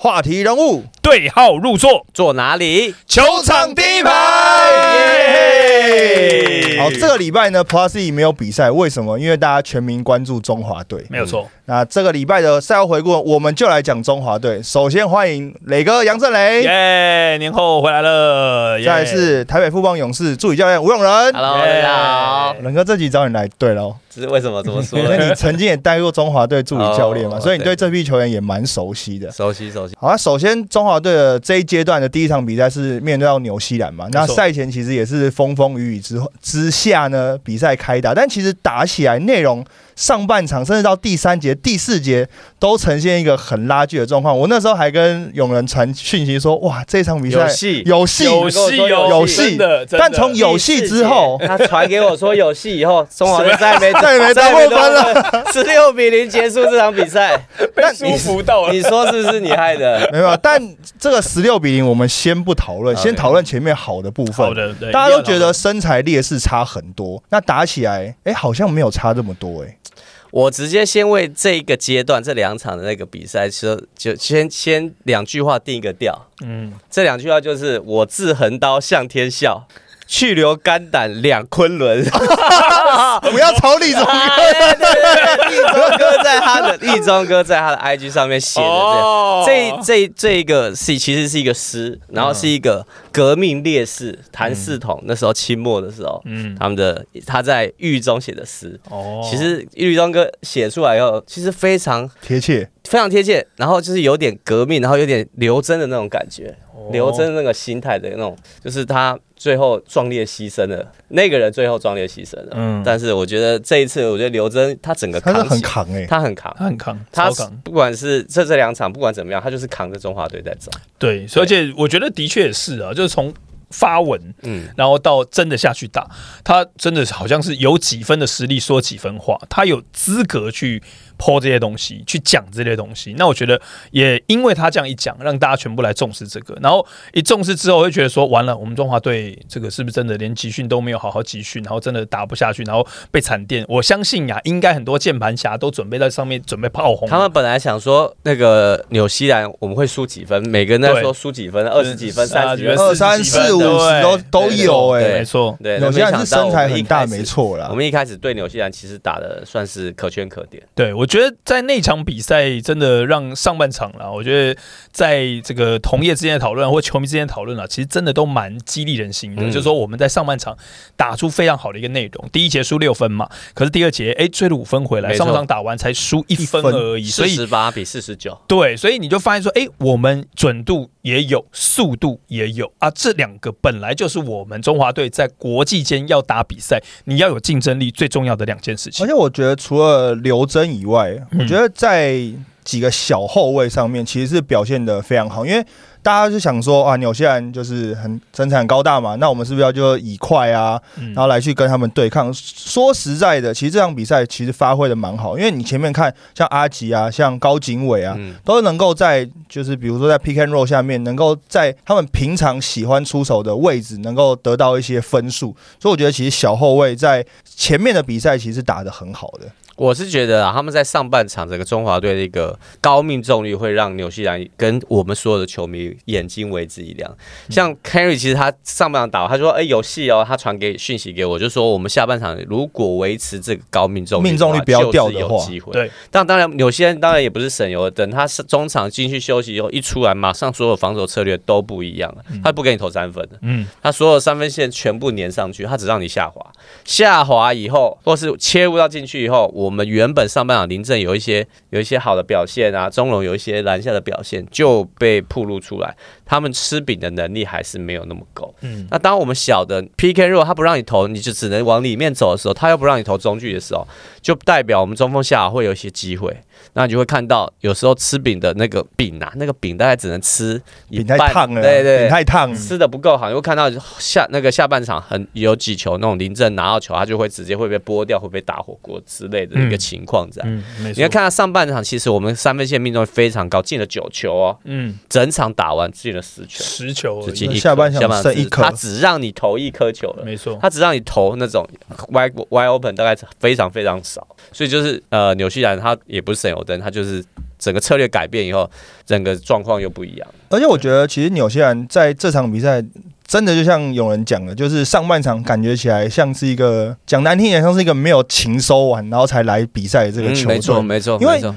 话题人物，对号入座，坐哪里？球场第一排。耶好，这个礼拜呢，Plus E 没有比赛，为什么？因为大家全民关注中华队。没有错。那这个礼拜的赛后回顾，我们就来讲中华队。首先欢迎磊哥杨振雷，耶，年后回来了。耶再来是台北富邦勇士助理教练吴永仁。Hello，大家好。仁哥这集找你来对喽，这是为什么这么说因为你曾经也带过中华队助理教练嘛，哦所以你对这批球员也蛮熟悉的。熟悉熟悉。好，那首先中华队的这一阶段的第一场比赛是面对到纽西兰嘛，那错赛前其实也是风风雨雨之后之下呢，比赛开打，但其实打起来内容上半场甚至到第三节、第四节都呈现一个很拉锯的状况。我那时候还跟永仁传讯息说，哇，这场比赛有戏有戏，有戏哦，有戏的。但从有戏之后，他传给我说有戏以后，中华就再也没 再也没再过分了，十六比零结束这场比赛。被舒服到了你。说是不是你害的？没有，但这个十六比零我们先不讨论，先讨论前面好的部分。好的，大家都觉得身材劣势差很多，那打起来，哎、好像没有差这么多、哎，我直接先为这一个阶段这两场的那个比赛说，就先先两句话定一个调。嗯，这两句话就是我自横刀向天笑，去留肝胆两昆仑。不要吵李总哥，立中哥在他的立中哥在他的 IG 上面写的这这这这一个是其实是一个诗，然后是一个革命烈士谭嗣同那时候清末的时候，嗯，他们的他在狱中写的诗。哦，其实狱中哥写出来以后，其实非常贴切，非常贴切，然后就是有点革命，然后有点刘真的那种感觉，哦。刘真那个心态的那种，就是他最后壮烈牺牲了，那个人最后壮烈牺牲了。嗯。但是我觉得这一次，我觉得刘真他整个他很扛哎、他很扛，他很扛，他，不管是这这两场，不管怎么样，他就是扛着中华队在走。对，所以而且我觉得的确也是啊，就是从发文，嗯，然后到真的下去打，他真的好像是有几分的实力说几分话，他有资格去剖这些东西，去讲这些东西。那我觉得也因为他这样一讲，让大家全部来重视这个，然后一重视之后，会觉得说完了，我们中华队这个是不是真的连集训都没有好好集训，然后真的打不下去，然后被惨电？我相信呀，应该很多键盘侠都准备在上面准备炮轰他们本来想说那个纽西兰我们会输几分，每个人在说输几分，二十几分、三十几分。二三四五十都都有哎、没错，对，纽西兰是身材很大，没错啦我。们一开始对纽西兰其实打的算是可圈可点。对，我觉得在那场比赛真的让上半场啦，我觉得在这个同业之间的讨论或球迷之间的讨论啊，其实真的都蛮激励人心的。嗯就是说我们在上半场打出非常好的一个内容，第一节输六分嘛，可是第二节哎追了五分回来，上半场打完才输一分分而已，所四以十八比四十九，对，所以你就发现说，哎，我们准度也有，速度也有啊，这两个本来就是我们中华队在国际间要打比赛，你要有竞争力最重要的两件事情而。且我觉得除了刘真以外，嗯我觉得在几个小后卫上面其实是表现的非常好，因为大家就想说啊，纽西兰就是很身材很高大嘛，那我们是不是要就以快啊，嗯然后来去跟他们对抗？说实在的，其实这场比赛其实发挥的蛮好，因为你前面看像阿吉啊，像高景伟啊，嗯，都能够在就是比如说在 pick and roll 下面，能够在他们平常喜欢出手的位置，能够得到一些分数。所以我觉得其实小后卫在前面的比赛其实打得很好的。我是觉得啊，他们在上半场整个中华队的一个高命中率会让纽西兰跟我们所有的球迷眼睛为之一亮。像 Carry 其实他上半场打完，他说：“哎、有戏哦。”他传给讯息给我，就说我们下半场如果维持这个高命中率，命中率不要掉的话机会。对，但当然，纽西兰当然也不是省油的灯，他是中场进去休息以后一出来，马上所有防守策略都不一样了，他不给你投三分的。嗯，他所有三分线全部粘上去，他只让你下滑。下滑以后，或是切入到进去以后，我们原本上半场林振有一些有一些好的表现啊，中龙有一些篮下的表现就被暴露出来，他们吃饼的能力还是没有那么够。嗯那当我们小的 PK 如果他不让你投，你就只能往里面走的时候，他又不让你投中距的时候，就代表我们中锋下会有一些机会。那你就会看到，有时候吃饼的那个饼啊，那个饼大概只能吃一饼太烫了，对对，饼太烫，吃的不够好，你会看到下那个下半场很有几球那种林正拿到球，他就会直接会被剥掉，会被打火锅之类的一个情况在。嗯，没错。你要，看他上半场，其实我们三分线命中率非常高，进了九球哦，嗯，整场打完进了十球，十球只进一下半场下半剩一颗他只让你投一颗球了。没错。他只让你投那种 wide wide open，大概非常非常少，所以就是呃，纽西兰他也不是省油灯，他就是整个策略改变以后，整个状况又不一样。而且我觉得，其实纽西兰在这场比赛真的就像有人讲的，就是上半场感觉起来像是一个讲难听点，像是一个没有情收完，然后才来比赛的这个球队。嗯没错，没错，因为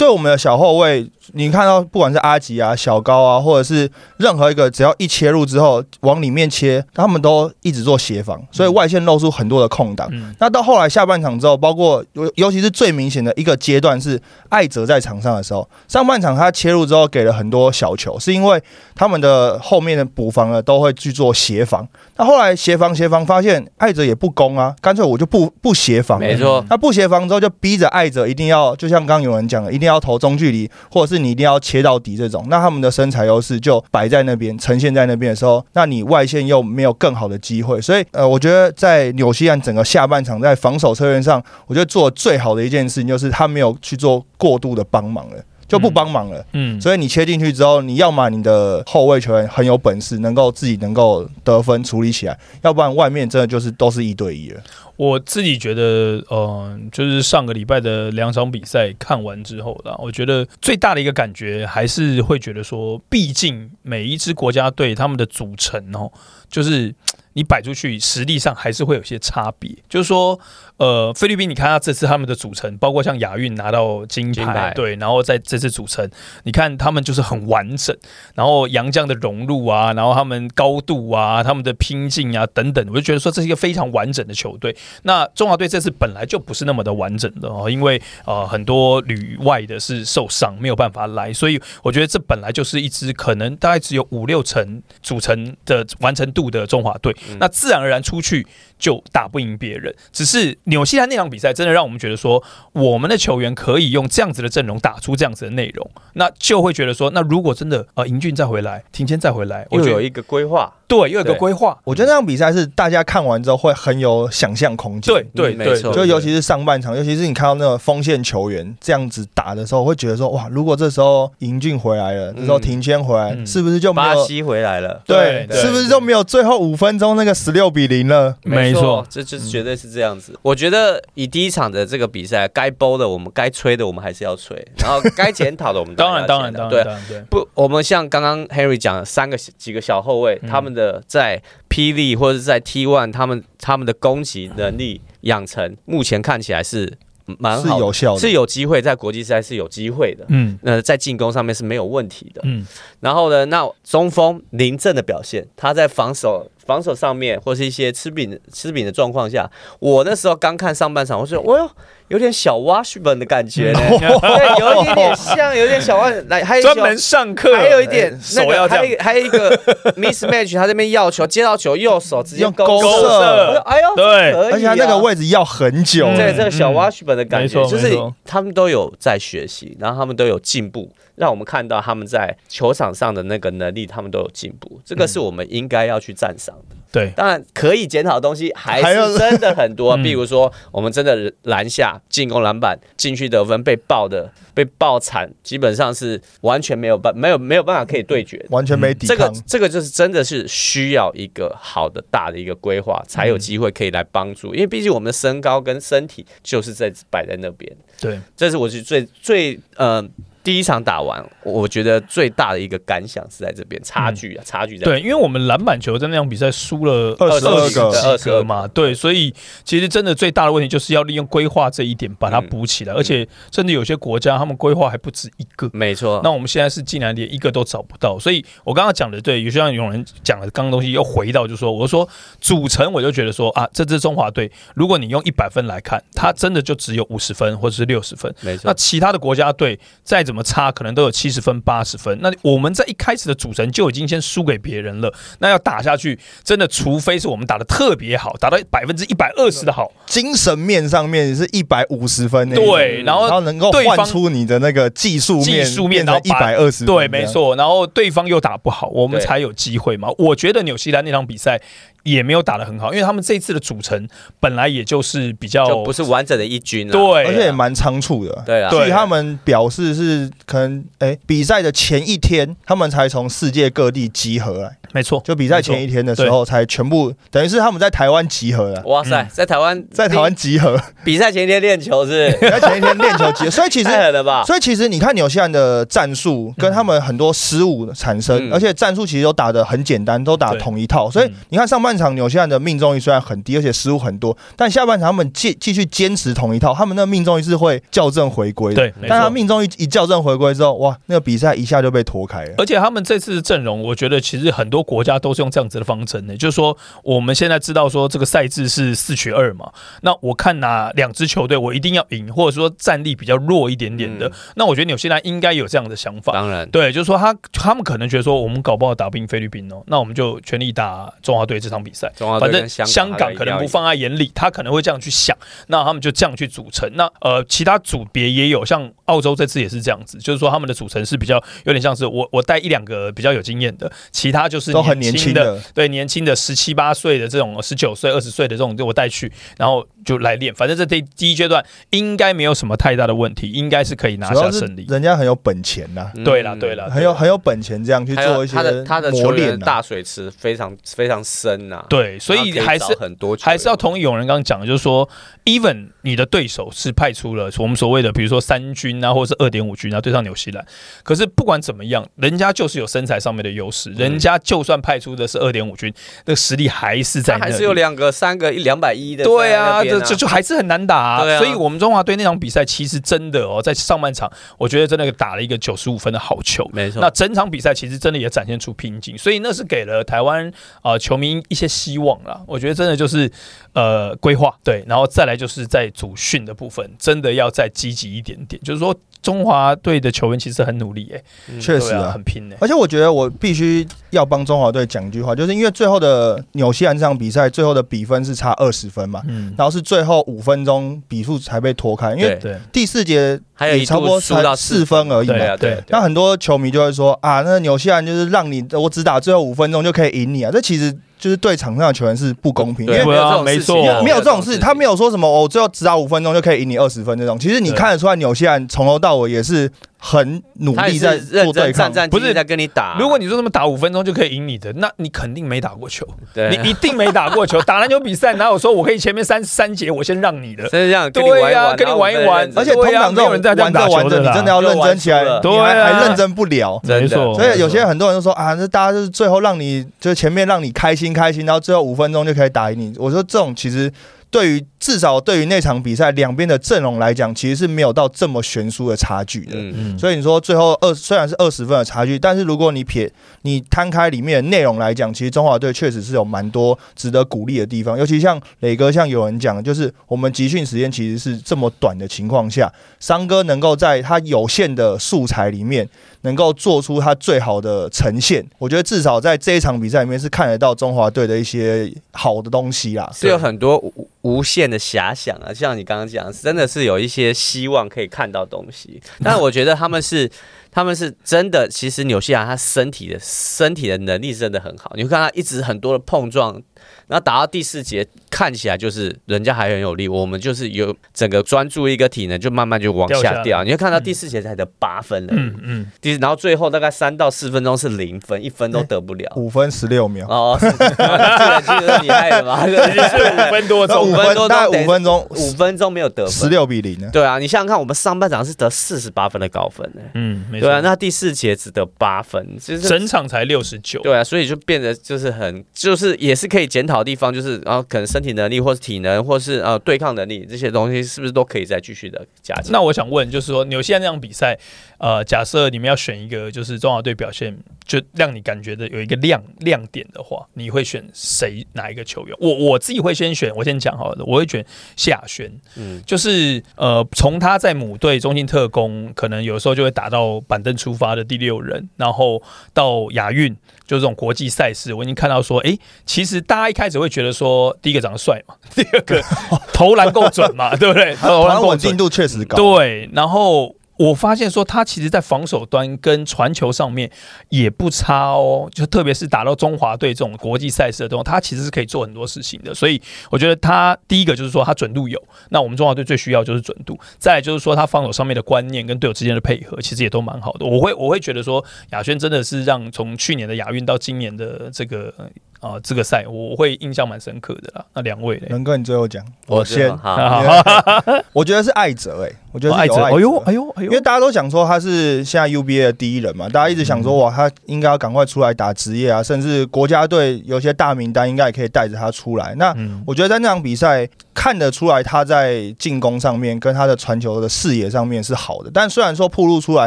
对我们的小后卫，你看到不管是阿吉啊、小高啊，或者是任何一个，只要一切入之后往里面切，他们都一直做协防，所以外线露出很多的空档。嗯，那到后来下半场之后，包括尤尤其是最明显的一个阶段是艾泽在场上的时候，上半场他切入之后给了很多小球，是因为他们的后面的补防呢都会去做协防。那后来协防协防发现艾泽也不攻啊，干脆我就不不协防了。没错，那不协防之后，就逼着艾泽一定要，就像刚刚有人讲的，一定要要投中距离，或者是你一定要切到底这种。那他们的身材优势就摆在那边，呈现在那边的时候，那你外线又没有更好的机会。所以，呃，我觉得在纽西兰整个下半场在防守策略上，我觉得做最好的一件事情就是他没有去做过度的帮忙了，就不帮忙了。嗯，所以你切进去之后，你要么你的后卫球员很有本事，能够自己能够得分处理起来，要不然外面真的就是都是一对一了。我自己觉得，呃，就是上个礼拜的两场比赛看完之后啦，我觉得最大的一个感觉还是会觉得说，毕竟每一支国家队他们的组成哦，就是你摆出去实力上还是会有些差别。就是说，呃，菲律宾你看他这次他们的组成，包括像亚运拿到金牌，对，然后在这次组成，你看他们就是很完整，然后洋将的融入啊，然后他们高度啊，他们的拼劲啊等等，我就觉得说这是一个非常完整的球队。那中华队这次本来就不是那么的完整的哦，因为呃很多旅外的是受伤没有办法来，所以我觉得这本来就是一支可能大概只有五六成组成的完成度的中华队，那自然而然出去就打不赢别人。只是纽西兰那场比赛真的让我们觉得说，我们的球员可以用这样子的阵容打出这样子的内容，那就会觉得说，那如果真的呃英俊再回来，庭谦再回来，我觉得又有一个规划，对又有一个规划，我觉得那场比赛是大家看完之后会很有想象空间。对对嗯没错对对就尤其是上半场，尤其是你看到那个锋线球员这样子打的时候，会觉得说哇，如果这时候尹俊回来了，这时候庭谦回来，嗯是不是就没有？巴西回来了，对，对是不是就没有最后五分钟那个十六比零了？没错这就是绝对是这样子。我觉得以第一场的这个比赛，该包的我们该吹的我们还是要吹，然后该检讨的我们 当然当然当然对。不，我们像刚刚 Harry 讲的三个几个小后卫，嗯他们的在霹雳或者是在 T One，他们他们的攻击能力养成，目前看起来是蛮是有效的，是有机会在国际赛是有机会的。嗯那在进攻上面是没有问题的。嗯，然后呢，那中锋林振的表现，他在防守防守上面或是一些吃饼吃饼的状况下，我那时候刚看上半场，我说，哦哟，有点小 Washburn 的感觉呢，对，有一点点像，有点小 Wash，来，还有一专门上课，还有一点那个，手要这样。还有一，还有一个 mismatch，他这边要球，接到球右手直接用勾勾射。我说哎呦，对。而且他那个位置要很久。嗯。对这个小嗯 Washburn 的感觉，就是他们都有在学习，然后他们都有进步，让我们看到他们在球场上的那个能力，他们都有进步，这个是我们应该要去赞赏的。对，当然，可以检讨的东西还是真的很多，嗯。比如说我们真的篮下进攻篮板进去得分被爆的被爆惨，基本上是完全没有办没有没有办法可以对决。完全没抵这个，这个就是真的是需要一个好的大的一个规划，才有机会可以来帮助。因为毕竟我们的身高跟身体就是在摆在那边，对，这是我是最最呃第一场打完，我觉得最大的一个感想是在这边差距啊，差距在对，因为我们篮板球在那场比赛输了22个几个嘛，对，所以其实真的最大的问题就是要利用规划这一点把它补起来，而且甚至有些国家他们规划还不止一个。没错。那我们现在是竟然连一个都找不到，所以我刚刚讲的对，有些像有人讲的刚刚东西又回到，就说我说组成，我就觉得说啊，这支中华队，如果你用一百分来看，它真的就只有五十分或者是六十分，没错。那，其他的国家队再怎么差，可能都有七十分、八十分。那我们在一开始的组成就已经先输给别人了，那要打下去，真的除非是我们打的特别好，打到百分之一百二十的好，精神面上面是一百五十分那种，对，然后然后能够换出你的那个技术面，技术面到一然后把百二十，对，没。错。然后对方又打不好，我们才有机会嘛。我觉得纽西兰那场比赛也没有打得很好，因为他们这一次的组成本来也就是比较就不是完整的一军了。对，而且也蛮仓促的。对啊，对据他们表示是可能，哎、比赛的前一天，他们才从世界各地集合来，没错，就比赛前一天的时候才全部，等于是他们在台湾集合了，哇塞，在台湾在台湾集合，比赛前一天练球是？在前一天练球集合，所以其实太狠了吧？所以其实你看纽西兰的战术跟他们很多失误产生，嗯。而且战术其实都打的很简单，都打同一套。所以嗯你看上半场纽西兰的命中率虽然很低，而且失误很多，但下半场他们继继续坚持同一套，他们那命中率是会校正回归的。对，但他命中率一校正回归之后，哇，那个比赛一下就被拖开了。而且他们这次的阵容，我觉得其实很多国家都是用这样子的方针的，就是说我们现在知道说这个赛制是四取二嘛，那我看哪两支球队我一定要赢，或者说战力比较弱一点点的，嗯那我觉得纽西兰应该有这样的想法。当然，对，就是说他他们可能觉得说我们搞不好打不赢菲律宾哦，那我们就全力打中华队这场比赛。中华反正香港可能不放在眼里，他可能会这样去想，那他们就这样去组成。那呃，其他组别也有，像澳洲这次也是这样子，就是说他们的组成是比较有点像是我我带一两个比较有经验的，其他就是都很年轻的，的，对年轻的十七八岁的这种十九岁、二十岁的这种，就我带去，然后就来练。反正这第第一阶段应该没有什么太大的问题，应该是可以拿下胜利。人家很有本钱呐、嗯。对啦对啦很有很有本钱这样去做一些有他的他的磨球员练、大水池非常非常深呐，对，所以还是找很多还是要同意有人刚刚讲的，就是说，even 你的对手是派出了我们所谓的，比如说三军啊，或者是二点五军啊，对上纽西兰，可是不管怎么样，人家就是有身材上面的优势，人家就算派出的是二点五军，那个实力还是在还是有两个、三个、一两百一的对啊，啊，这这就还是很难打、啊。对啊。所以我们中华队那场比赛其实真的哦，在上半场，我觉得真的打了一个九十五分的好球。没错。那整场比赛其实真的也展现出拼劲，所以那是给了台湾呃球迷一些希望啦。我觉得真的就是呃规划对，然后再来就是在主训的部分，真的要再积极一点点。就是说中华队的球员其实很努力哎、确实啊。很拼哎、而且我觉得我必须要帮中华队讲一句话，就是因为最后的纽西兰这场比赛，最后的比分是差二十分嘛，嗯，然后是最后五分钟比数才被拖开，因为第四节还有一也差不多度输到才四分而已嘛。对啊，对对。那很多球迷就会说啊，那纽西兰就是让你我只打最后五分钟就可以赢你啊，这其实就是对场上的球员是不公平，因为没有这种没事没有这种事，他没有有说什么我，最后只打五分钟就可以赢你二十分这种。其实你看得出来，纽西兰从头到尾也是很努力在认做对抗真战。战不是在跟你打。如果你说他们打五分钟就可以赢你的，那你肯定没打过球，对你一定没打过球。打篮球比赛哪有说我可以前面三三节我先让你的？是这样，跟你对呀跟你玩一玩而且通常这对啊没有人在玩着玩着，你真的要认真起来，就你还认真不了。所以有些很多人都说啊，那大家就是最后让你就是前面让你开心开心，然后最后五分钟就可以打赢你。我说这种其实对于至少对于那场比赛两边的阵容来讲，其实是没有到这么悬殊的差距的。嗯，嗯，所以你说最后二虽然是二十分的差距，但是如果你撇你摊开里面的内容来讲，其实中华队确实是有蛮多值得鼓励的地方。尤其像磊哥，像有人讲，就是我们集训时间其实是这么短的情况下，商哥能够在他有限的素材里面，能够做出他最好的呈现。我觉得至少在这一场比赛里面是看得到中华队的一些好的东西啦。是有很多无无的遐想啊，像你刚刚讲，真的是有一些希望可以看到东西。但我觉得他们是，他们是真的，其实纽西兰他身体的身体的能力真的很好，你会看他一直很多的碰撞，然后打到第四节，看起来就是人家还很有力，我们就是有整个专注一个体能就慢慢就往掉下掉，你会看到第四节才得八分了，嗯嗯，第然后最后大概三到四分钟是零分，一分都得不了。五分十六秒，哦，是 这个你害的吧？已经是五分多钟五 五分多分大概五分钟，五分钟没有得十分。六比零呢。对啊，你想想看，我们上半场是得四十八分的高分呢。嗯，没错。对啊，那第四节只得八分，就是整场才六十九，对啊，所以就变得就是很，就是也是可以检讨地方，就是然后可能身体能力或是体能或是呃对抗能力这些东西，是不是都可以再继续的加强？那我想问，就是说纽西兰那场比赛，呃，假设你们要选一个就是中华队表现就让你感觉的有一个亮亮点的话，你会选谁哪一个球员？我我自己会先选，我先讲好了，我会选谢亚轩，嗯，就是呃，从他在母队中信特工，可能有时候就会打到板凳出发的第六人，然后到亚运，就这种国际赛事，我已经看到说，诶，其实大家一开始会觉得说，第一个长得帅嘛，第二个 投篮够准嘛，对不对？投投篮稳定，度确实高。对，然后。我发现说他其实在防守端跟传球上面也不差哦，就特别是打到中华队这种国际赛事的这种，他其实是可以做很多事情的。所以我觉得他第一个就是说他准度有，那我们中华队最需要就是准度。再来就是说他防守上面的观念跟队友之间的配合，其实也都蛮好的。我会我会觉得说亚轩真的是让从去年的亚运到今年的这个啊、这个赛，我会印象蛮深刻的啦。那两位嘞？能哥，你最后讲，我我先，好，我觉得是艾哲，哎，我觉得是有爱者，哎呦哎呦哎呦，因为大家都想说他是现在 UBA 的第一人嘛，大家一直想说哇，他应该要赶快出来打职业啊，甚至国家队有些大名单应该也可以带着他出来。那嗯我觉得在那场比赛看得出来他在进攻上面跟他的传球的视野上面是好的，但虽然说暴露出来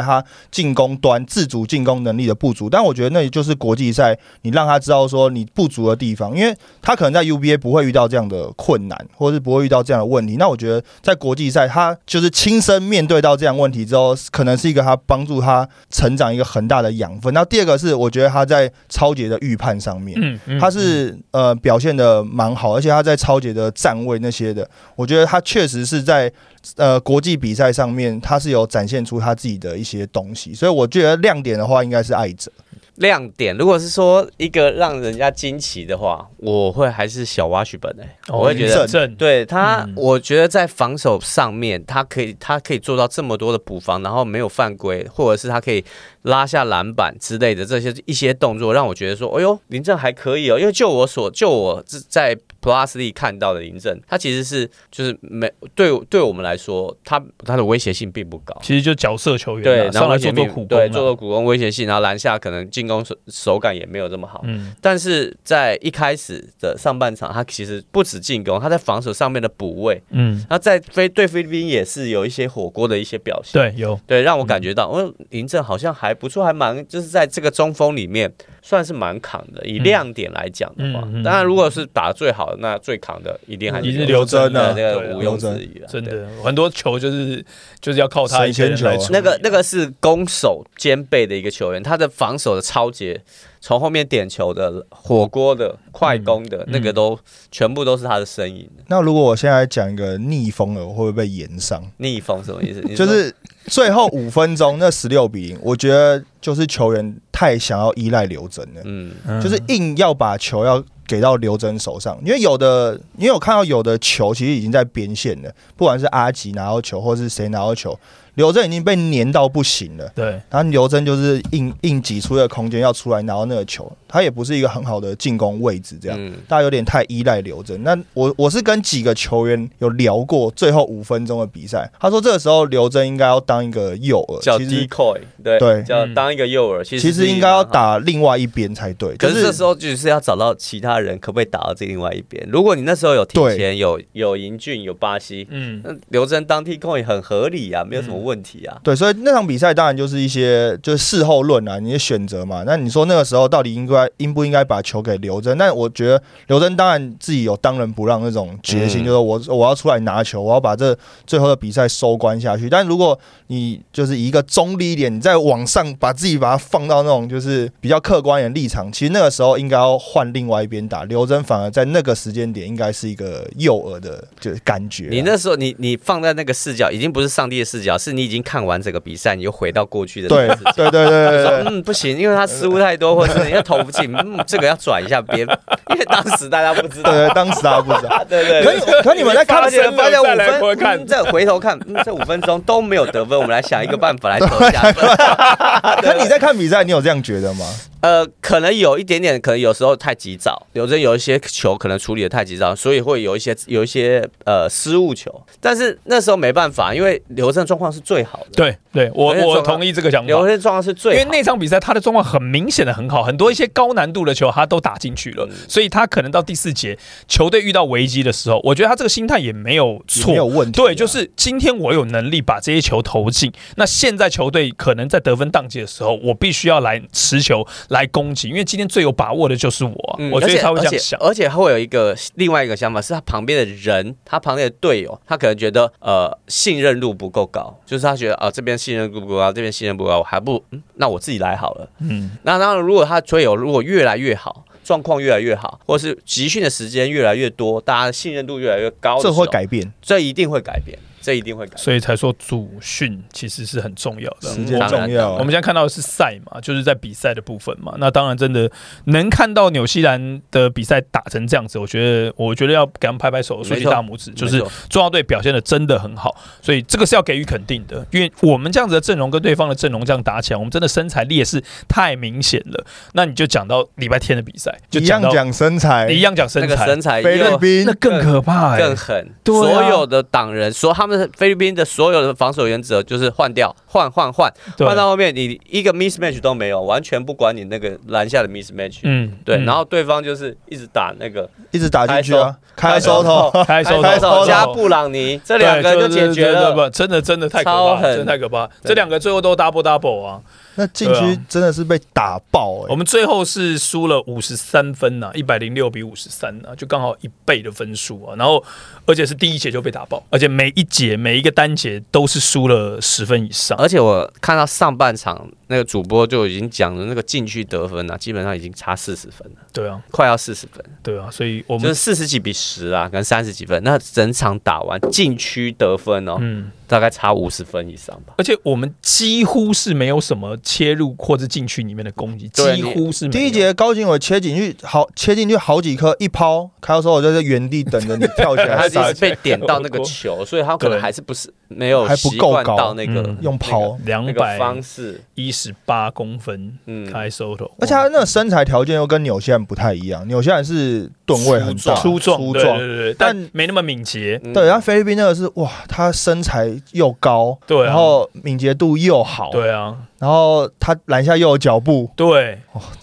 他进攻端自主进攻能力的不足，但我觉得那也就是国际赛你让他知道说你不足的地方，因为他可能在 UBA 不会遇到这样的困难，或者是不会遇到这样的问题。那我觉得在国际赛他就是亲身面对到这样问题之后，可能是一个他帮助他成长一个很大的养分。那第二个是我觉得他在超杰的预判上面，嗯嗯他是呃表现的蛮好，而且他在超杰的站位那些的，我觉得他确实是在呃国际比赛上面，他是有展现出他自己的一些东西，所以我觉得亮点的话应该是艾哲。亮点，如果是说一个让人家惊奇的话，我会还是小挖许本诶、哦我会觉得。对他，嗯我觉得在防守上面，他可以，他可以做到这么多的补防，然后没有犯规，或者是他可以拉下篮板之类的这些一些动作，让我觉得说，哎呦，林正还可以哦。因为就我所，就我在 Plus 里看到的嬴政，他其实是就是没对对我们来说，他他的威胁性并不高。其实就角色球员啊，对，然上来后威胁性做做苦工对，啊，做做苦工威胁性，然后篮下可能进攻手手感也没有这么好。嗯但是在一开始的上半场，他其实不止进攻，他在防守上面的补位，嗯，那在菲对菲律宾也是有一些火锅的一些表现。对，有对，让我感觉到，嗯，嬴政好像还不错，还蛮就是在这个中锋里面算是蛮扛的。以嗯亮点来讲的话，当然如果是打最好的，那最扛的一定还是刘真啊对这对啊个毋庸置疑了。真。的很多球就是就是要靠他一个人来处理那个那个是攻守兼备的一个球员，他的防守的超节，从后面点球的、火锅的、快攻的，嗯那个都全部都是他的身影。那如果我现在讲一个逆风了，我会不会被延上？逆风什么意思？就是最后五分钟那十六比零，我觉得就是球员太想要依赖刘真了。嗯，嗯就是硬要把球要给到刘真手上，因为有的，因为我看到有的球其实已经在边线了，不管是阿吉拿到球，或是谁拿到球，刘真已经被粘到不行了。对，然后刘真就是硬硬挤出一个空间要出来拿到那个球，他也不是一个很好的进攻位置，这样。嗯大家有点太依赖刘真。那我我是跟几个球员有聊过最后五分钟的比赛，他说这个时候刘真应该要当一个诱饵，叫其实 decoy，对对叫当一个诱饵，其实其实应该要。打另外一边才对。可是这时候就是要找到其他人可不可以打到这另外一边。如果你那时候有提前有有银俊有巴西，嗯，那刘真当 decoy 很合理啊，没有什么问题啊。对，所以那场比赛当然就是一些就是事后论啊，你的选择嘛。那你说那个时候到底应该应不应该把球给刘真？那我觉得刘真当然自己有当仁不让那种决心，嗯就是我我要出来拿球，我要把这最后的比赛收官下去。但如果你就是以一个中立一点，你再往上把自己把它放到那种就是比较客观一点的立场，其实那个时候应该要换另外一边打。刘真反而在那个时间点应该是一个诱饵的就是感觉啊、你那时候你你放在那个视角，已经不是上帝的视角，是你已经看完整个比赛，你又回到过去的对。对对对对说。嗯不行，因为他失误太多，或者是你要投不进，嗯，这个要转一下边，因为当时大家不知道。对对，当时大家不知道。对对对，可你可你们在看发现发现五分，看嗯这回头看，嗯，这五分钟都没有得分，我们来想一个办法来投下分。可你在看比赛，你有这样觉得吗？呃，可能有一点点，可能有时候太急躁，有的有一些球可能处理的太急躁，所以会有一些有一些呃失误球。但是那时候没办法，因为刘真状况是最好的，对对，我我同意这个想法刘。真状况是最好，因为那场比赛他的状况很明显的很好，很多一些高难度的球他都打进去了，嗯所以他可能到第四节球队遇到危机的时候，我觉得他这个心态也没有错没有错。问题啊、对，就是今天我有能力把这些球投进，那现在球队可能在得分档期的时候，我必须要来持球来攻击，因为今天最有把握的就是我我觉得他会这样想。而且而且会有一个另外一个想法，是他旁边的人，他旁边的队友，他可能觉得呃信任度不够高，就是他觉得啊、这边信任度不够高，这边信任不够高，我还不嗯，那我自己来好了。嗯，那当然，如果他队友如果越来越好，状况越来越好，或是集训的时间越来越多，大家信任度越来越高这会改变。这一定会改变。这一定会改。所以才说主训其实是很重要的。时间重要。我们现在看到的是赛嘛，就是在比赛的部分嘛。那当然，真的能看到纽西兰的比赛打成这样子，我觉得，我觉得要给他们拍拍手，竖起大拇指，就是中华队表现的真的很好，所以这个是要给予肯定的。因为我们这样子的阵容跟对方的阵容这样打起来，我们真的身材劣势太明显了。那你就讲到礼拜天的比赛，一样讲身材，一样讲身材，那个身材菲律宾那更可怕、欸，更狠，对啊所有的党人说他们菲律宾的所有的防守原则就是换掉，换换换，换到后面你一个 mismatch 都没有，完全不管你那个篮下的 mismatch。嗯，对，嗯。然后对方就是一直打那个一直打进去啊，开收头，开收开收头加布朗尼这两个就解决了。不，真的真的太可怕真的太可怕。这两个最后都 double double 啊，那禁区真的是被打爆哎、我们最后是输了五十三分呐、1一百零六比五十三呐，就刚好一倍的分数啊。然后而且是第一节就被打爆，而且每一节每一个单节都是输了十分以上。而且我看到上半场那个主播就已经讲了，那个禁区得分啊，基本上已经差四十分了，对啊，快要四十分，对啊，所以我们就是四十几比十啊，跟三十几分。那整场打完禁区得分哦，嗯，大概差五十分以上吧。而且我们几乎是没有什么切入或者进去里面的攻击，几乎是没有第一节高景伟切进去好切进去好几颗，一抛，开时候我就在原地等着你跳起来 他只是被点到那个球，所以他可能还是不是没有还不习惯够高到那个嗯用抛，两那个方百式。一十八公分嗯，开收头，而且他那个身材条件又跟纽西兰不太一样，纽西兰是吨位很大，粗壮，粗壮。对对对对，但但没那么敏捷。嗯对，然后菲律宾那个是哇，他身材又高，对啊。然后敏捷度又好，对啊，然后他篮下又有脚步，对，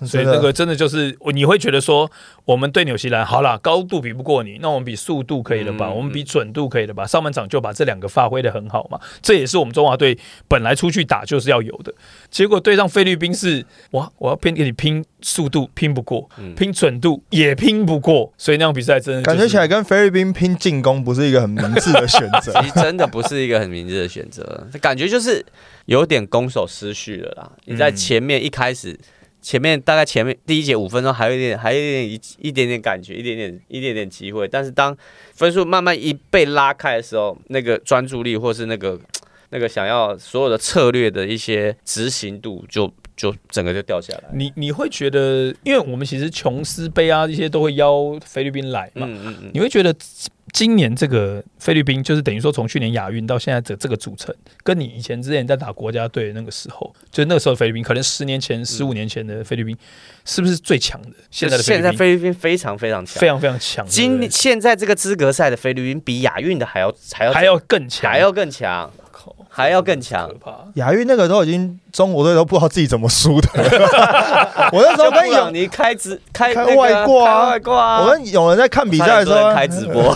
所以那个真的就是你会觉得说，我们对纽西兰好啦，高度比不过你，那我们比速度可以了吧？嗯我们比准度可以了吧？上半场就把这两个发挥的很好嘛，这也是我们中华队本来出去打就是要有的。结果对上菲律宾是，哇，我要拼给你拼速度拼不过，嗯拼准度也拼不过，所以那场比赛真的、就是、感觉起来跟菲律宾拼进攻不是一个很明智的选择 其。实真的不是一个很明智的选择，感觉就是有点攻守失序了啦。你在前面一开始，前面大概前面第一节五分钟还有一点，还有一点一一点点感觉，一点点一点点机会，但是当分数慢慢一被拉开的时候，那个专注力或是那个那个想要所有的策略的一些执行度就就整个就掉下来。你你会觉得，因为我们其实琼斯杯啊这些都会邀菲律宾来嘛，嗯嗯嗯，你会觉得今年这个菲律宾，就是等于说从去年亚运到现在这这个组成，跟你以前之前在打国家队那个时候，就那个时候菲律宾，可能十年前、十五年前的菲律宾，是不是最强的？现在的现在菲律宾非常非常强非。常非常强，今现在这个资格赛的菲律宾比亚运的还要还要还要更强，还要更强。靠还要更强可怕。亚运那个都已经中国队都不知道自己怎么输的。我那时候跟永，尼开直开开外挂啊。外挂啊，我跟有人在看比赛的时候，开直播，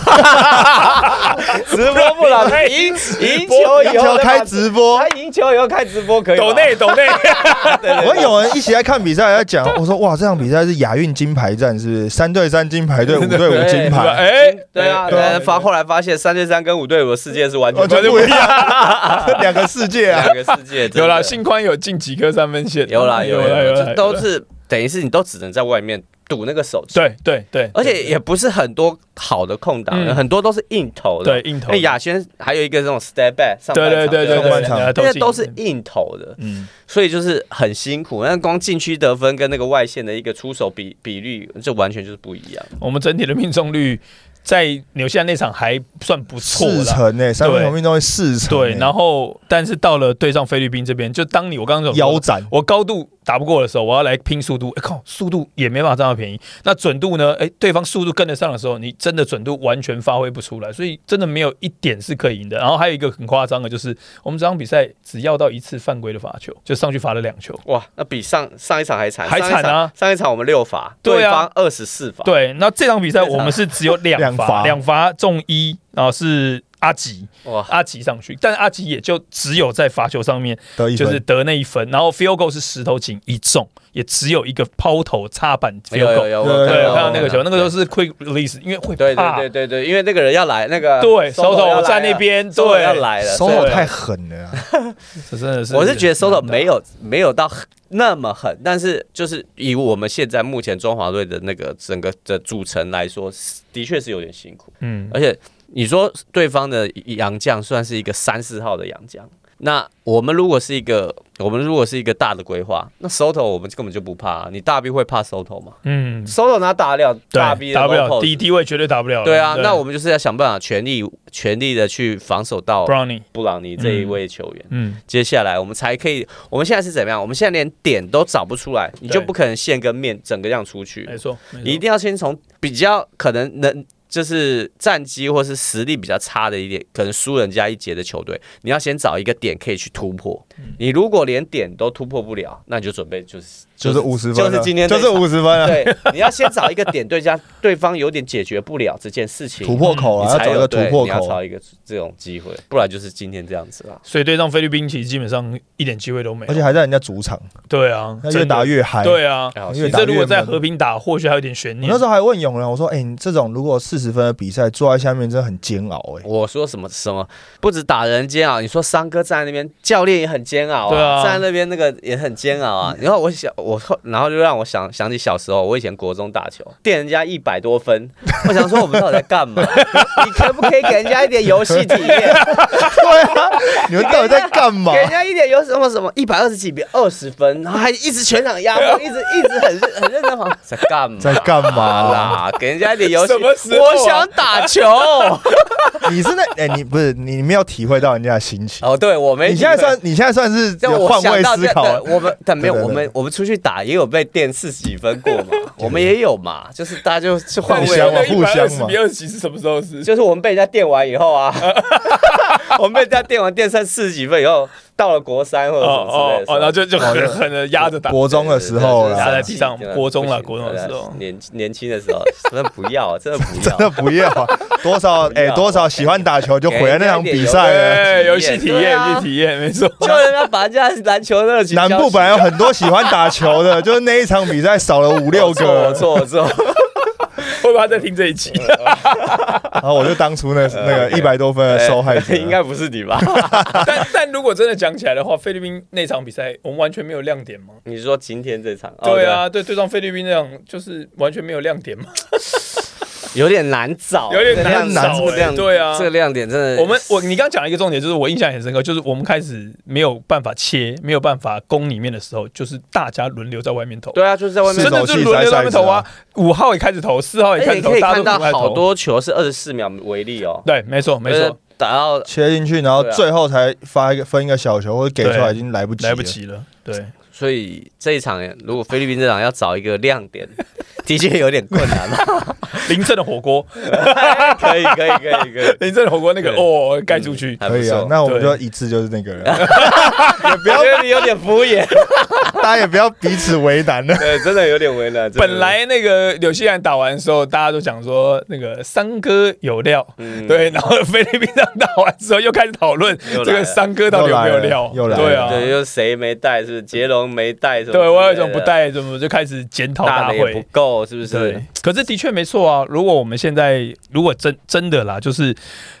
直播不了，他赢赢球以赢球开后再把直播。他。赢球以后开直播可以吗？抖内抖内，我跟有人一起在看比赛，在讲，我说哇，这场比赛是亚运金牌战，是不是？三对三金牌对，五对五金牌，哎，对啊，对发后来发现三对三跟五对五的世界是完全完全不一不一样，样，两个世界啊。两。个世界有了，幸宽有进几颗三分线，有啦有啦有啦，都是等于是你都只能在外面赌那个手气，对对对，而且也不是很多好的空档，嗯。很多都是硬投的。对硬投那亚轩还有一个这种 step back 上半场，对对对对半场。人家进那些都是硬投的，嗯。所以就是很辛苦。那光禁区得分跟那个外线的一个出手比比率，就完全就是不一样。我们整体的命中率在纽西兰那场还算不错四啦。成呢，三分球命中率四成欸，对，然后但是到了对上菲律宾这边，就当你我刚刚讲腰斩，我高度打不过的时候，我要来拼速度，哎靠，速度也没办法占到便宜。那准度呢？哎，对方速度跟得上的时候，你真的准度完全发挥不出来，所以真的没有一点是可以赢的。然后还有一个很夸张的，就是我们这场比赛只要到一次犯规的罚球，就上去罚了两球。哇，那比上上一场还惨，还惨啊上一场！我们六罚，对啊方二十四罚。对，那这场比赛我们是只有两罚，两罚两罚中一，然后是阿吉，阿吉上去，但是阿吉也就只有在罚球上面得一分，就是得那一分，然后 field goal 是石头井一中，也只有一个抛投插板 field 有 goal。有有，对对，看到那个球，那个时候是 quick release，因为会对怕。对对对对，因为那个人要来，那个对手头要来在那边对。要来了，手所以手太狠了啊，这真的是，我是觉得 Soto 没有没有到那么狠，但是就是以我们现在目前中华队的那个整个的组成来说，的确是有点辛苦。嗯，而且你说对方的洋将算是一个三四号的洋将，那我们如果是一个，我们如果是一个大的规划，那 Soto 我们根本就不怕、你大 B 会怕 Soto 吗嗯，？Soto 拿打得了大 B 对，打不了一低位绝对打不了了。对啊，那我们就是要想办法全力全力的去防守到 Brownie，布朗尼这一位球员。嗯，接下来我们才可以，我们现在是怎么样？我们现在连点都找不出来，你就不可能线跟面整个这样出去。没错你一定要先从比较可能能就是战绩或是实力比较差的一点，可能输人家一节的球队，你要先找一个点可以去突破。你如果连点都突破不了，那你就准备就是就是五十分，就是今天就是五十分了，对，你要先找一个点，对家对方有点解决不了这件事情，突破口啊，你才有要找一个突破口你要找。一个这种机会，不然就是今天这样子了。所以对上菲律宾其实基本上一点机会都没有，而且还在人家主场，对啊，那越打越嗨。对啊。还好越打你这如果在和平打，或许还有点悬念。我那时候还问永仁，我说：“哎、你这种如果四十分的比赛，坐在下面真的很煎熬哎、我说什么什么，不止打人煎熬，你说三哥站在那边，教练也很煎熬对啊站在那边那个也很煎熬啊。然后我想，我后然后就让我想想起小时候，我以前国中打球，垫人家一百多分，我想说我们到底在干嘛？你可不可以给人家一点游戏体验？对啊，你们到底在干嘛给？人家一点有什么什么一百二十几比二十分，然后还一直全场压分，一直一直很认很认真跑，在干嘛？在干嘛啦？给人家一点游戏。什么时候啊我想打球。你是那哎、你不是你没有体会到人家的心情。哦，对，我没你现在算你现在算是换位思考我们但没有，我们我们出去打也有被垫四十几分过嘛，我们也有嘛，就是大家就是换位互相嘛一百二十互相嘛比二十几是什么时候是？就是我们被人家垫完以后啊，我们被人家电完电扇四十几分以后，到了国三或者什么之类的时候哦，然后就就狠狠的压着打。国中的时候啦压在地上国中了国中的时候年年轻的时候，真的不要，真的不要真的。不要啊！多少 哎、多少喜欢打球就毁了那场比赛了。对，游戏体验，游戏体验，没错。就人家把人家篮球热情南部本来有很多喜欢打球的，就是那一场比赛少了五六我个，错我错，会不会他在听这一集？然 后我就当初那 那个一百多分的受害者。应该不是你吧？但但如果真的讲起来的话，菲律宾那场比赛我们完全没有亮点吗？你说今天这场？哦对，啊，对，对上菲律宾那场就是完全没有亮点嘛。有点难找，有点难找对啊这个亮点真的，我们我你刚刚讲了一个重点，就是我印象很深刻，就是我们开始没有办法切，没有办法攻里面的时候，就是大家轮流在外面投。对啊，就是在外面真的就是轮流在外面投啊，五号也开始投，四号也开始投，大家都。好多球是二十四秒为例哦，对，没错，没就是错，打到切进去，然后最后才发一个分一个小球，或者给出来已经来不及，来不。及了。对，所以这一场如果菲律宾这场要找一个亮点，的确有点困难嘛。林正的火锅，可以可以可以可以，林正的火锅那个对。哦盖出去。可以啊那我们对就一次就是那个人，不要觉得你有点敷衍，大家也不要彼此为难了。对，真的有点为难。本来那个纽西兰打完的时候，大家都讲说那个三哥有料，嗯。对，然后菲律宾上打完之后又开始讨论这个三哥到底有没有料，又来了对啊，对，又谁没带？是？杰龙没带？对我有一种不带，怎么就开始检讨大会不。够，是不对是？，可是的确没错啊。如果我们现在如果真真的啦，就是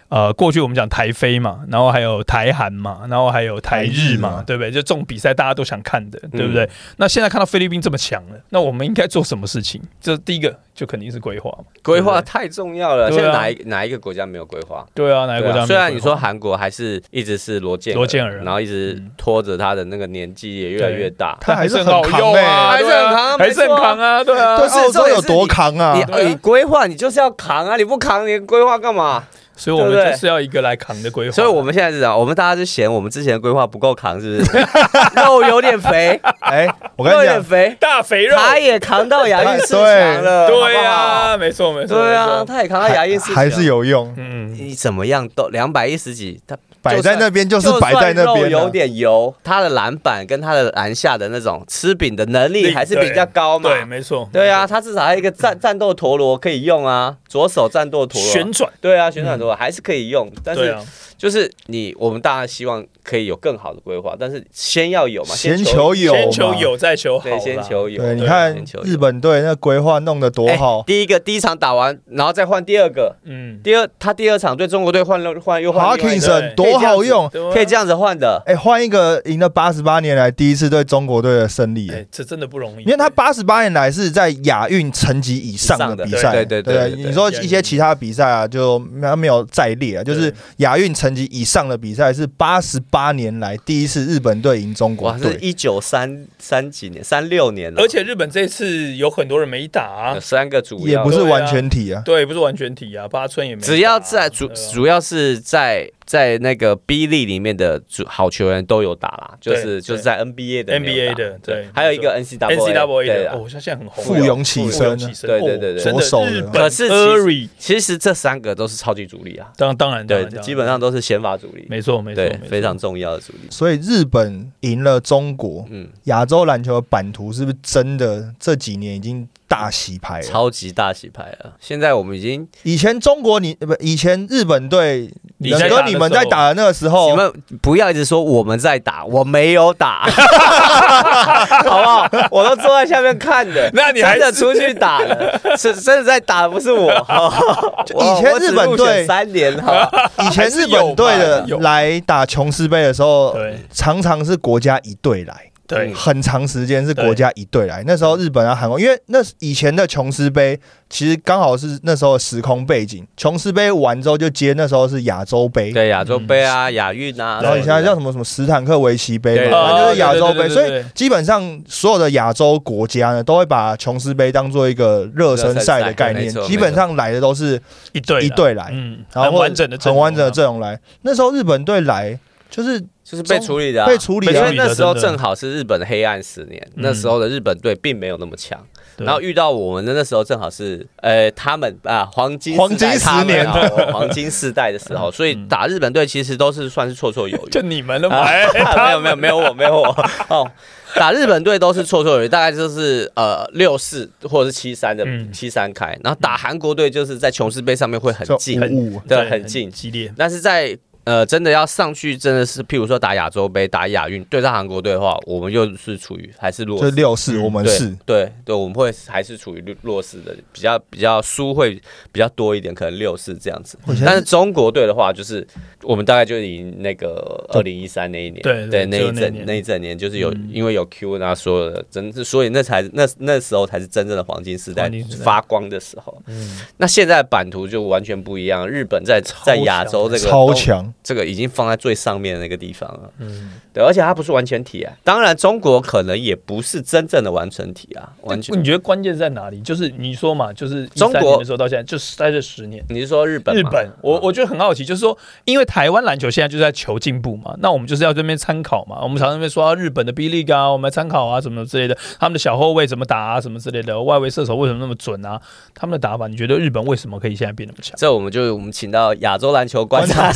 呃，过去我们讲台非嘛，然后还有台韩嘛，然后还有台日嘛嘛，对不对？就这种比赛大家都想看的，嗯对不对？那现在看到菲律宾这么强了，那我们应该做什么事情？这第一个就肯定是规划嘛。规划太重要了。现在哪一哪一个国家没有规划？对啊，哪个国家虽然你说韩国还是一直是罗建罗建尔然后一直嗯拖着他的那个年纪也越来越大。他还是很扛啊，还是很扛啊对啊还是很扛啊，对啊但。是澳洲有多扛啊你？你规划你就是要扛啊，你不扛你规划干嘛？所以我们对不对就是要一个来扛的规划。所以我们现在是这样，我们大家是嫌我们之前的规划不够扛，是不是？肉有点肥，哎，我跟肉有你讲，点肥，大肥肉，他也扛到亚运四强了，对。呀没错没错，对啊，没错，他也扛到亚运四强，还是有用，嗯，你怎么样？都两百一十几，他摆在那边就是就摆在那边啊。有点油，他的篮板跟他的篮下的那种吃饼的能力力还是比较高嘛。对，没错，对啊，他至少还有一个战战斗陀螺可以用啊，左手战斗陀螺。旋转，对啊，旋转陀螺还是可以用，但是对啊，就是你我们大家希望可以有更好的规划，但是先要有嘛，先求求有，先求有，再求好对，先求有。对，你看日本队那规划弄得多哎好，第一个第一场打完，然后再换第二个，嗯，第二他第二场对中国队换了换又换另外一个。Parkinson 多好用，可以这样子换的。哎，换一个赢了八十八年来第一次对中国队的胜利，哎。哎，这真的不容易。因为他八十八年来是在亚运成绩以上的比赛，对对对对对你说一些其他比赛啊，就没没有再列啊，就是亚运层级以上的比赛是八十八年来第一次日本队赢中国哇，是队。一九三三几年，三六年了，而且日本这次有很多人没打啊。有，三个主要。也不是完全体啊，对，不是完全体啊，八村也没。只要在主主要是在在那个 B 利里面的主好球员都有打啦，就是就是在 NBA 的 NBA 的对还有一个 NCAA NCAA 对啊。的哦，他现在很红，富勇起身对对对对。哦真的左手可是其实 Curry 其实这三个都是超级主力啊，当当然当对基本上都是先发主力，没错没错，非常重要的主力。所以日本赢了中国，嗯，亚洲篮球的版图是不是真的这几年已经大洗牌？超级大洗牌了。现在我们已经，以前中国你不，以前日本队，冷哥你们在打的那个时候你，们不要一直说我们在打，我没有打，好不好？我都坐在下面看的。那你还是真的出去打了，是真的在打的不是我。就以前日本队三年，哈以前日本队的来打琼斯杯的时候，常常是国家一队来。对。很长时间是国家一队来，那时候日本啊、韩国，因为那以前的琼斯杯其实刚好是那时候的时空背景，琼斯杯完之后就接那时候是亚洲杯，对亚洲杯啊、亚运啊，然后你现在叫什么什么斯坦克维奇杯对嘛，反正就是亚洲杯，所以基本上所有的亚洲国家呢，都会把琼斯杯当做一个热身赛的概念基本上来的都是一队一队来，嗯，然后很完整的很完整的阵容来。那时候日本队来就是就是被处理的啊，被处理啊。因为，那时候正好是日本的黑暗十年，嗯。那时候的日本队并没有那么强，然后遇到我们的那时候正好是呃他们啊黄金黄金十年。啊黄金世代的时候，所以嗯打日本队其实都是算是绰绰有余。就你们了嘛，啊哎没有没有没有我没有我。哦，打日本队都是绰绰有余，大概就是呃六四或者是七三的嗯七三开，然后打韩国队就是在琼斯杯上面会很近，对很近激烈，但是在呃，真的要上去，真的是，譬如说打亚洲杯、打亚运，对上韩国队的话，我们又是处于还是弱就。六四，我们是。对对，我们会还是处于弱弱势的，比较比较输会比较多一点，可能六四这样子。但是中国队的话，就是我们大概就赢那个二零一三那一年，对对那一就那年。整那一整年就是有嗯。因为有 Q 然后所有的真是，所以那才那那时候才是真正的黄金时代黄金时代发光的时候。嗯，那现在版图就完全不一样，日本在在亚洲这个超强，这个已经放在最上面的那个地方了。嗯，对，而且它不是完全体啊。当然，中国可能也不是真正的完成体啊，完全你。觉得关键在哪里？就是你说嘛，就是中国13年的时候到现在，就是在这十年。你是说日本？日本，我我觉得很好奇，就是说，因为台湾篮球现在就是在求进步嘛，那我们就是要这边参考嘛。我们常常会说、啊、日本的 B League 啊，我们来参考啊，什么之类的，他们的小后卫怎么打啊，什么之类的，外围射手为什么那么准啊？他们的打法，你觉得日本为什么可以现在变那么强？这我们就我们请到亚洲篮球观察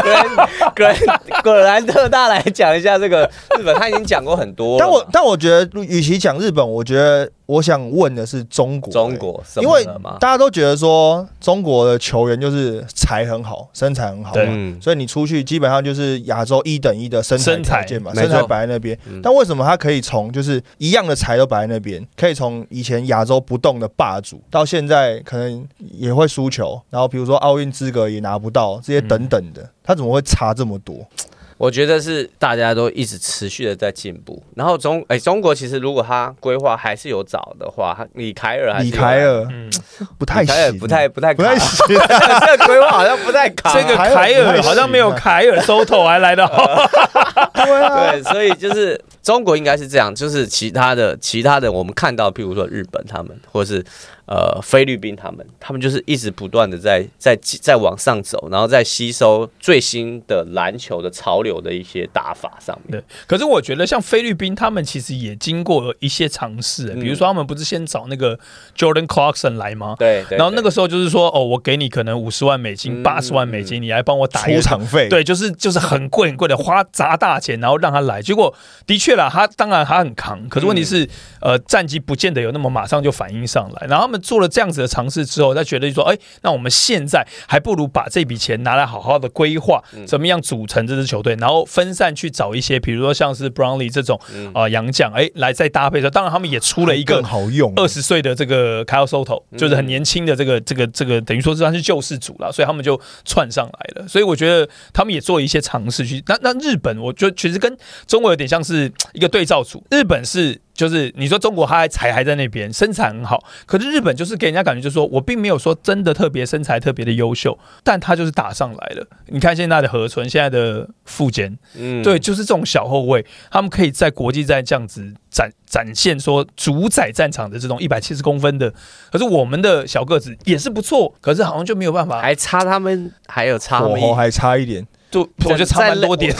格兰格兰格兰特大来讲一下这个日本，他已经讲过很多。但我但我觉得，与其讲日本，我觉得我想问的是中国，中国因为？大家都觉得说中国的球员就是才很好，身材很好对嘛，嗯，所以你出去基本上就是亚洲一等一的身材身材条件嘛，身材摆在那边嗯。但为什么他可以从就是一样的才都摆在那边，可以从以前亚洲不动的霸主，到现在可能也会输球，然后比如说奥运资格也拿不到，这些等等的，他怎么会差这么多？我觉得是大家都一直持续的在进步。然后中哎、中国其实如果他规划还是有找的话，他李凯尔还是李凯尔嗯，不太凯尔行，不太不太不太行。这个规划好像不太卡。这个凯尔好像没有啊凯尔收头还来的好。对啊，对，所以就是中国应该是这样，就是其他的其他的我们看到，譬如说日本他们，或是呃菲律宾他们，他们就是一直不断的在在在往上走，然后在吸收最新的篮球的潮流的一些打法上面。对，可是我觉得像菲律宾，他们其实也经过一些尝试、嗯。比如说他们不是先找那个 Jordan Clarkson 来吗？对，对然后那个时候就是说，哦，我给你可能五十万美金、嗯八十万美金，你来帮我打一出场费，对，就是就是很贵很贵的，花砸大钱，然后让他来。结果的确了，他当然他很扛，可是问题是，呃，战绩不见得有那么马上就反应上来。然后他们做了这样子的尝试之后，他觉得说，哎，那我们现在还不如把这笔钱拿来好好的规划，怎么样组成这支球队，然后分散去找一些，比如说像是 Brownlee 这种啊洋将，哎，来再搭配。当然，他们也出了一个更好用二十岁的这个 Kyle Soto，就是很年轻的这个这个这个，等于说是算是救世主了，所以他们就窜上来了。所以我觉得他们也做了一些尝试去。那那日本，我觉得其实跟中国有点像是 一个对照组。日本是。就是你说中国，他还才还在那边身材很好，可是日本就是给人家感觉就是说我并没有说真的特别身材特别的优秀，但他就是打上来了。你看现在的河村，现在的富坚，嗯，对，就是这种小后卫，他们可以在国际赛这样子展展现说主宰战场的这种一百七十公分的，可是我们的小个子也是不错，可是好像就没有办法，还差他们还有差，火候还差一点，就我觉得差蛮多点，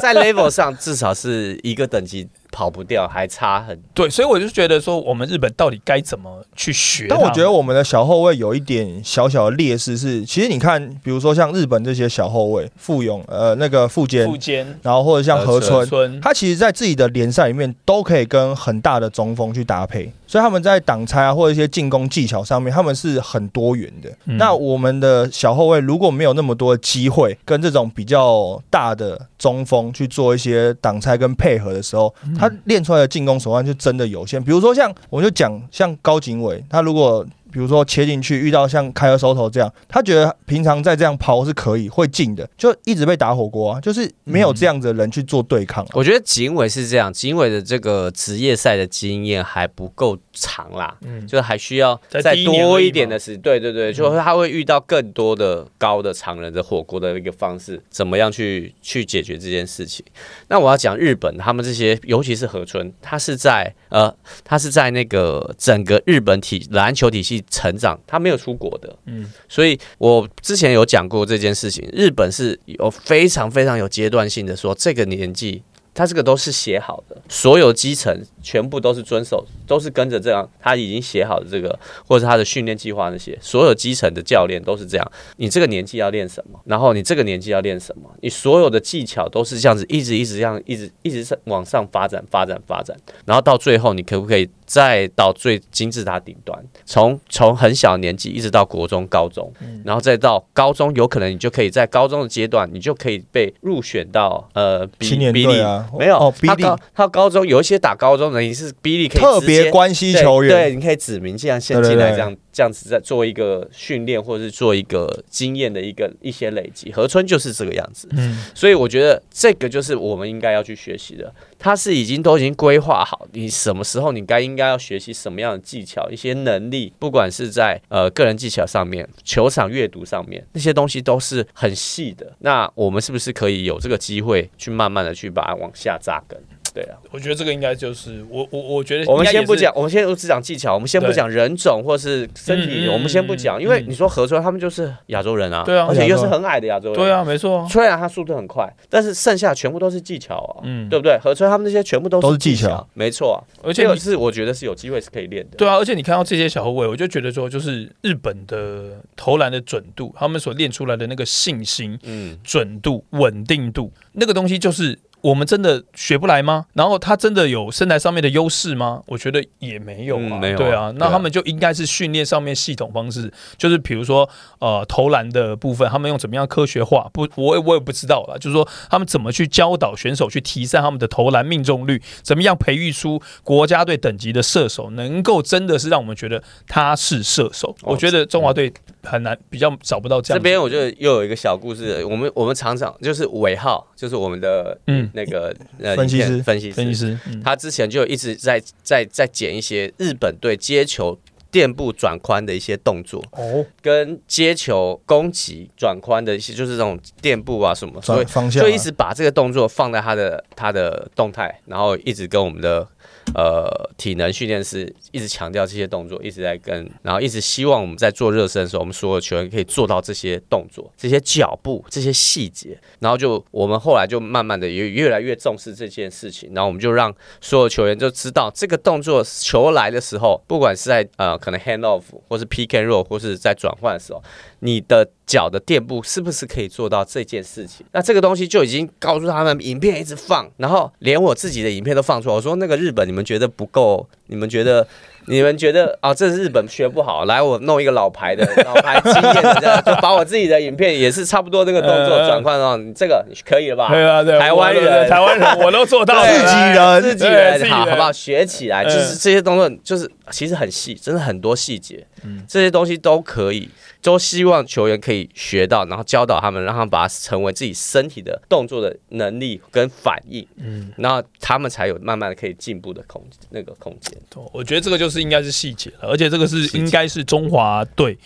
在 level 上至少是一个等级。跑不掉，还差很对，所以我就觉得说，我们日本到底该怎么去学？但我觉得我们的小后卫有一点小小的劣势是，其实你看，比如说像日本这些小后卫，富勇呃那个富坚，富坚，然后或者像河村，他其实在自己的联赛里面都可以跟很大的中锋去搭配，所以他们在挡拆啊或者一些进攻技巧上面，他们是很多元的。那我们的小后卫如果没有那么多机会跟这种比较大的中锋去做一些挡拆跟配合的时候，他他练出来的进攻手腕就真的有限，比如说像我就讲像高景伟，他如果。比如说切进去遇到像开尔收头这样，他觉得平常在这样抛是可以会进的，就一直被打火锅啊，就是没有这样的人去做对抗。我觉得景伟是这样，景伟的这个职业赛的经验还不够长啦，嗯，就是还需要再多一点的时，对对对，就是他会遇到更多的高的常人的火锅的一个方式，怎么样去去解决这件事情？那我要讲日本，他们这些尤其是河村，他是在呃，他是在那个整个日本体篮球体系。成长，他没有出国的，嗯，所以我之前有讲过这件事情。日本是有非常非常有阶段性的说，这个年纪。他这个都是写好的，所有基层全部都是遵守，都是跟着这样，他已经写好的这个，或者他的训练计划那些，所有基层的教练都是这样。你这个年纪要练什么，然后你这个年纪要练什么，你所有的技巧都是这样子，一直一直这样，一直一直是往上发展，发展，发展，然后到最后，你可不可以再到最金字塔顶端？从从很小年纪一直到国中、高中，然后再到高中，有可能你就可以在高中的阶段，你就可以被入选到呃青年队啊。没有，他高他高中有一些打高中的，你是比利可以特别关系球员，对，你可以指名这样先进来，这样这样子在做一个训练，或者是做一个经验的一个一些累积。河村就是这个样子，嗯，所以我觉得这个就是我们应该要去学习的。他是已经都已经规划好，你什么时候你该应该要学习什么样的技巧，一些能力，不管是在呃个人技巧上面、球场阅读上面，那些东西都是很细的。那我们是不是可以有这个机会去慢慢的去把它往下扎根？对啊，我觉得这个应该就是我我我觉得我们先不讲，我们先只讲技巧，我们先不讲人种或是身体，我们先不讲，因为你说合川他们就是亚洲人啊，对啊，而且又是很矮的亚洲人，对啊，没错。虽然他速度很快，但是剩下全部都是技巧啊，嗯，对不对？合川他们那些全部都是技巧，没错。而且是我觉得是有机会是可以练的，对啊。而且你看到这些小后卫，我就觉得说，就是日本的投篮的准度，他们所练出来的那个信心、嗯，准度、稳定度，那个东西就是。我们真的学不来吗？然后他真的有身材上面的优势吗？我觉得也没有啊。没有对啊，那他们就应该是训练上面系统方式，就是比如说呃投篮的部分，他们用怎么样科学化？不，我我也不知道了。就是说他们怎么去教导选手去提升他们的投篮命中率？怎么样培育出国家队等级的射手，能够真的是让我们觉得他是射手？我觉得中华队很难，比较找不到这样。这边我觉得又有一个小故事，我们我们厂长就是尾号，就是我们的嗯。那个呃，分析师，分析师，分析师，他之前就一直在在在剪一些日本队接球垫步转宽的一些动作哦，跟接球攻击转宽的一些，就是这种垫步啊什么，所以方向就一直把这个动作放在他的他的动态，然后一直跟我们的。呃，体能训练师一直强调这些动作，一直在跟，然后一直希望我们在做热身的时候，我们所有球员可以做到这些动作、这些脚步、这些细节。然后就我们后来就慢慢的也越来越重视这件事情，然后我们就让所有球员就知道这个动作球来的时候，不管是在呃可能 hand off 或是 PK roll 或是在转换的时候，你的脚的店铺是不是可以做到这件事情？那这个东西就已经告诉他们，影片一直放，然后连我自己的影片都放出来。我说那个日本你们觉得不够？你们觉得？你们觉得啊，这是日本学不好，来我弄一个老牌的 老牌经验的，这样就把我自己的影片也是差不多这个动作转换到你这个你可以了吧？对啊，对，台湾人，台湾人我都做到了，自己人，自己人，好好不好？学起来，就是这些动作，就是其实很细，真的很多细节，这些东西都可以，都希望球员可以学到，然后教导他们，让他们把它成为自己身体的动作的能力跟反应，嗯，然后他们才有慢慢的可以进步的空那个空间。我觉得这个就是应该是细节了，而且这个是应该是中华队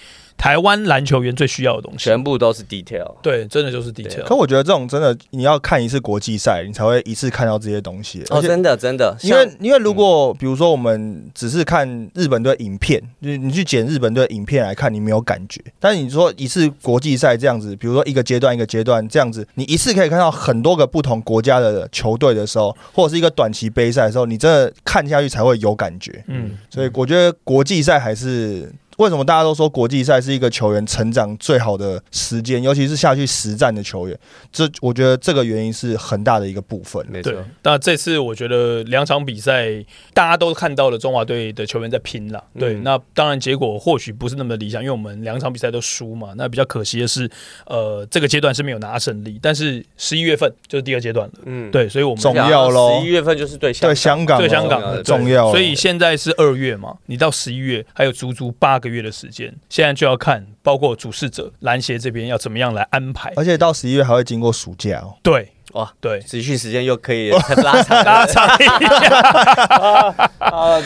台湾篮球员最需要的东西，全部都是 detail。对，真的就是 detail。可我觉得这种真的，你要看一次国际赛，你才会一次看到这些东西。哦，真的真的，因为因为如果比如说我们只是看日本队影片，就是你去剪日本队影片来看，你没有感觉。但是你说一次国际赛这样子，比如说一个阶段一个阶段这样子，你一次可以看到很多个不同国家的球队的时候，或者是一个短期杯赛的时候，你真的看下去才会有感觉。嗯，所以我觉得国际赛还是。为什么大家都说国际赛是一个球员成长最好的时间，尤其是下去实战的球员？这我觉得这个原因是很大的一个部分。没错。那这次我觉得两场比赛大家都看到了中华队的球员在拼了。对，那当然结果或许不是那么理想，因为我们两场比赛都输嘛。那比较可惜的是，呃，这个阶段是没有拿胜利。但是十一月份就是第二阶段了。嗯，对，所以我们重要喽。十一月份就是对对香港对香港重要。所以现在是二月嘛，你到十一月还有足足八个。月的时间，现在就要看，包括主事者篮协这边要怎么样来安排，而且到十一月还会经过暑假哦。对。哇，对，集训时间又可以 拉长拉长一点，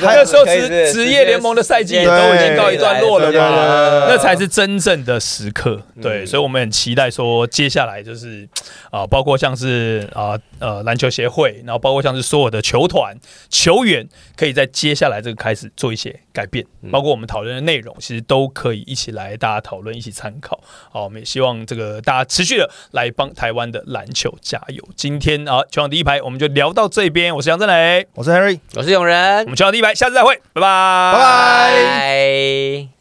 那时候职职业联盟的赛季也都已经告一段落了嘛，那才是真正的时刻。对，所以我们很期待说，接下来就是啊，包括像是啊呃篮球协会，然后包括像是所有的球团球员，可以在接下来这个开始做一些改变，包括我们讨论的内容，其实都可以一起来大家讨论，一起参考。好，我们也希望这个大家持续的来帮台湾的篮球加油。今天啊，球场第一排我们就聊到这边。我是杨振磊，我是 Harry，我是永仁。我们球场第一排，下次再会，拜拜，拜拜。